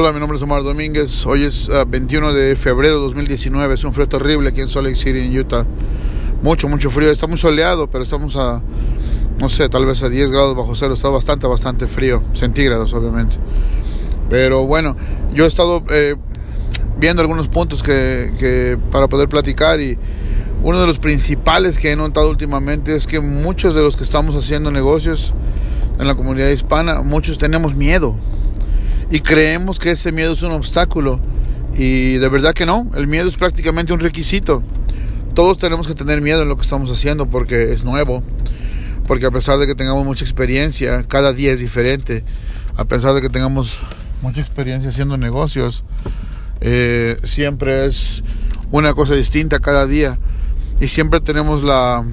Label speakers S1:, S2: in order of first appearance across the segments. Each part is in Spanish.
S1: Hola, mi nombre es Omar Domínguez. Hoy es 21 ah, de febrero de 2019. Es un frío terrible aquí en Salt Lake City, en Utah. Mucho, mucho frío. Está muy soleado, pero estamos a, no sé, tal vez a 10 grados bajo cero. Está bastante, bastante frío. Centígrados, obviamente. Pero bueno, yo he estado eh, viendo algunos puntos que, que para poder platicar y uno de los principales que he notado últimamente es que muchos de los que estamos haciendo negocios en la comunidad hispana, muchos tenemos miedo y creemos que ese miedo es un obstáculo y de verdad que no, el miedo es prácticamente un requisito. Todos tenemos que tener miedo en lo que estamos haciendo porque es nuevo, porque a pesar de que tengamos mucha experiencia, cada día es diferente, a pesar de que tengamos mucha experiencia haciendo negocios, eh, siempre es una cosa distinta cada día y siempre tenemos la,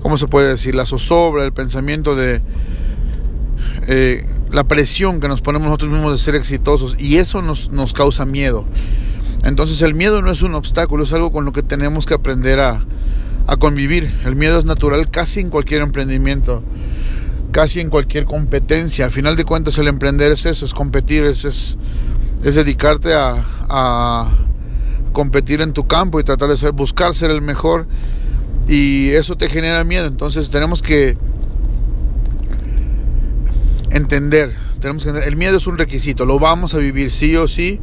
S1: ¿cómo se puede decir? La zozobra, el pensamiento de eh, la presión que nos ponemos nosotros mismos de ser exitosos y eso nos, nos causa miedo. Entonces el miedo no es un obstáculo, es algo con lo que tenemos que aprender a, a convivir. El miedo es natural casi en cualquier emprendimiento, casi en cualquier competencia. Al final de cuentas el emprender es eso, es competir, es, es, es dedicarte a, a competir en tu campo y tratar de ser, buscar ser el mejor y eso te genera miedo. Entonces tenemos que entender, tenemos que el miedo es un requisito, lo vamos a vivir sí o sí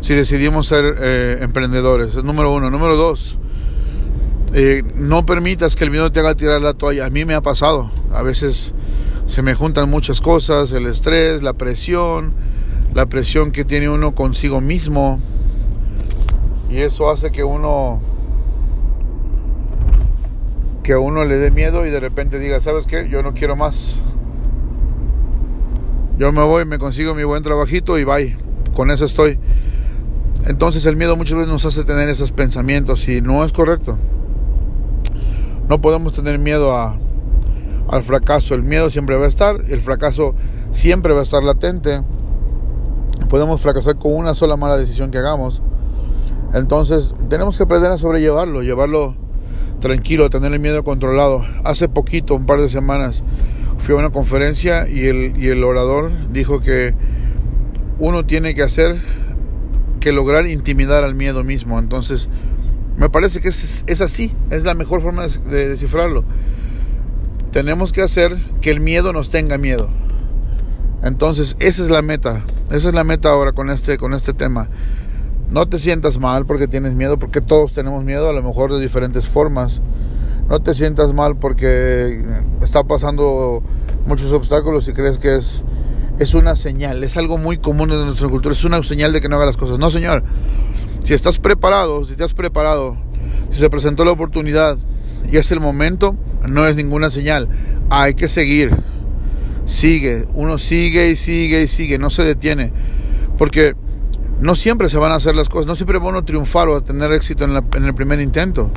S1: si decidimos ser eh, emprendedores. Es número uno. Número dos, eh, no permitas que el miedo te haga tirar la toalla. A mí me ha pasado. A veces se me juntan muchas cosas, el estrés, la presión, la presión que tiene uno consigo mismo y eso hace que uno que a uno le dé miedo y de repente diga, ¿sabes qué? Yo no quiero más. Yo me voy, me consigo mi buen trabajito y bye. Con eso estoy. Entonces el miedo muchas veces nos hace tener esos pensamientos y no es correcto. No podemos tener miedo a, al fracaso. El miedo siempre va a estar, el fracaso siempre va a estar latente. Podemos fracasar con una sola mala decisión que hagamos. Entonces tenemos que aprender a sobrellevarlo, llevarlo tranquilo, tener el miedo controlado. Hace poquito, un par de semanas, fui a una conferencia y el, y el orador dijo que uno tiene que hacer, que lograr intimidar al miedo mismo. Entonces, me parece que es, es así, es la mejor forma de descifrarlo. Tenemos que hacer que el miedo nos tenga miedo. Entonces, esa es la meta. Esa es la meta ahora con este, con este tema. No te sientas mal porque tienes miedo, porque todos tenemos miedo, a lo mejor de diferentes formas. No te sientas mal porque está pasando muchos obstáculos y crees que es, es una señal, es algo muy común en nuestra cultura, es una señal de que no hagas las cosas. No, señor. Si estás preparado, si te has preparado, si se presentó la oportunidad y es el momento, no es ninguna señal. Hay que seguir. Sigue, uno sigue y sigue y sigue, no se detiene. Porque no siempre se van a hacer las cosas, no siempre va uno a triunfar o a tener éxito en, el primer intento.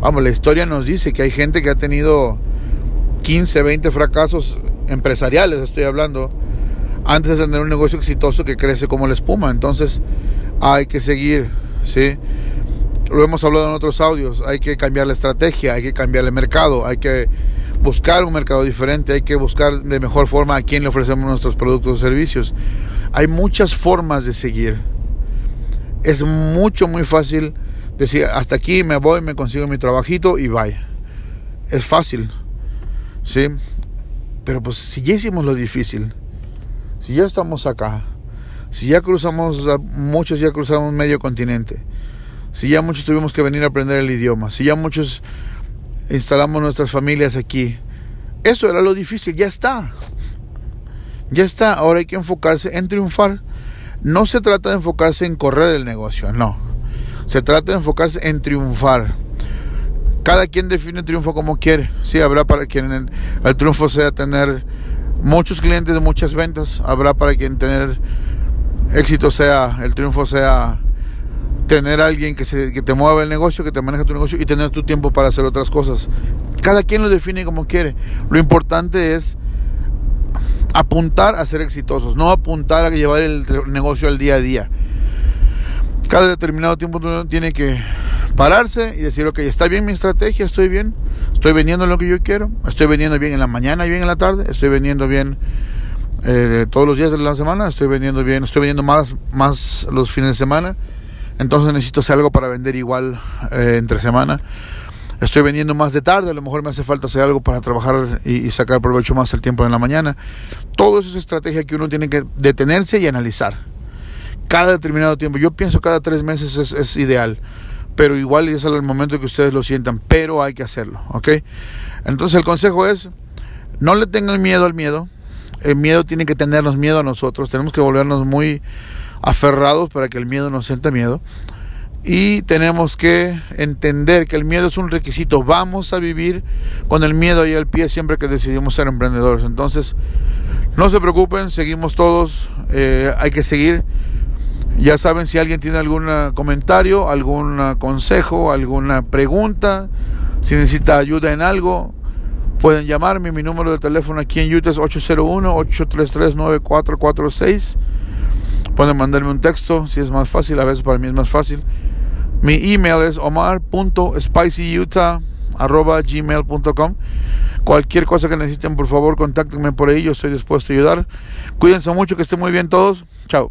S1: Vamos, la historia nos dice que hay gente que ha tenido 15, 20 fracasos empresariales, estoy hablando, antes de tener un negocio exitoso que crece como la espuma. Entonces, hay que seguir, ¿sí? Lo hemos hablado en otros audios, hay que cambiar la estrategia, hay que cambiar el mercado, hay que buscar un mercado diferente, hay que buscar de mejor forma a quién le ofrecemos nuestros productos o servicios. Hay muchas formas de seguir. Es mucho, muy fácil decir, hasta aquí me voy, me consigo mi trabajito y vaya. Es fácil, ¿sí? Pero pues si ya hicimos lo difícil, si ya estamos acá, si ya cruzamos, muchos ya cruzamos medio continente, si ya muchos tuvimos que venir a aprender el idioma, si ya muchos instalamos nuestras familias aquí. Eso era lo difícil, ya está. Ya está, ahora hay que enfocarse en triunfar. No se trata de enfocarse en correr el negocio, no. Se trata de enfocarse en triunfar. Cada quien define triunfo como quiere. Sí, habrá para quien el, triunfo sea tener muchos clientes, muchas ventas. Habrá para quien tener éxito sea, el triunfo sea tener alguien que, se, que te mueva el negocio, que te maneja tu negocio y tener tu tiempo para hacer otras cosas. Cada quien lo define como quiere. Lo importante es apuntar a ser exitosos, no apuntar a llevar el negocio al día a día. Cada determinado tiempo uno tiene que pararse y decir, ok, está bien mi estrategia, estoy bien, estoy vendiendo lo que yo quiero, estoy vendiendo bien en la mañana y bien en la tarde, estoy vendiendo bien eh, todos los días de la semana. Estoy vendiendo bien, estoy vendiendo más, más los fines de semana. Entonces necesito hacer algo para vender igual eh, entre semana. Estoy vendiendo más de tarde, a lo mejor me hace falta hacer algo para trabajar y, sacar provecho más el tiempo en la mañana. Todo eso es estrategia que uno tiene que detenerse y analizar. Cada determinado tiempo, yo pienso cada tres meses es, ideal pero igual es el momento que ustedes lo sientan, pero hay que hacerlo, ¿ok? Entonces el consejo es, no le tengan miedo al miedo, el miedo tiene que tenernos miedo a nosotros, tenemos que volvernos muy aferrados para que el miedo nos sienta miedo. Y tenemos que entender que el miedo es un requisito, vamos a vivir con el miedo ahí al pie siempre que decidimos ser emprendedores, entonces no se preocupen, seguimos todos, eh, hay que seguir ya saben si alguien tiene algún comentario, algún consejo, alguna pregunta, si necesita ayuda en algo, pueden llamarme. Mi número de teléfono aquí en Utah es 801-833-9446. Pueden mandarme un texto si es más fácil, a veces para mí es más fácil. Mi email es omar.spicyutah.gmail.com Cualquier cosa que necesiten, por favor, contáctenme por ahí. Yo estoy dispuesto a ayudar. Cuídense mucho, que estén muy bien todos. Chao.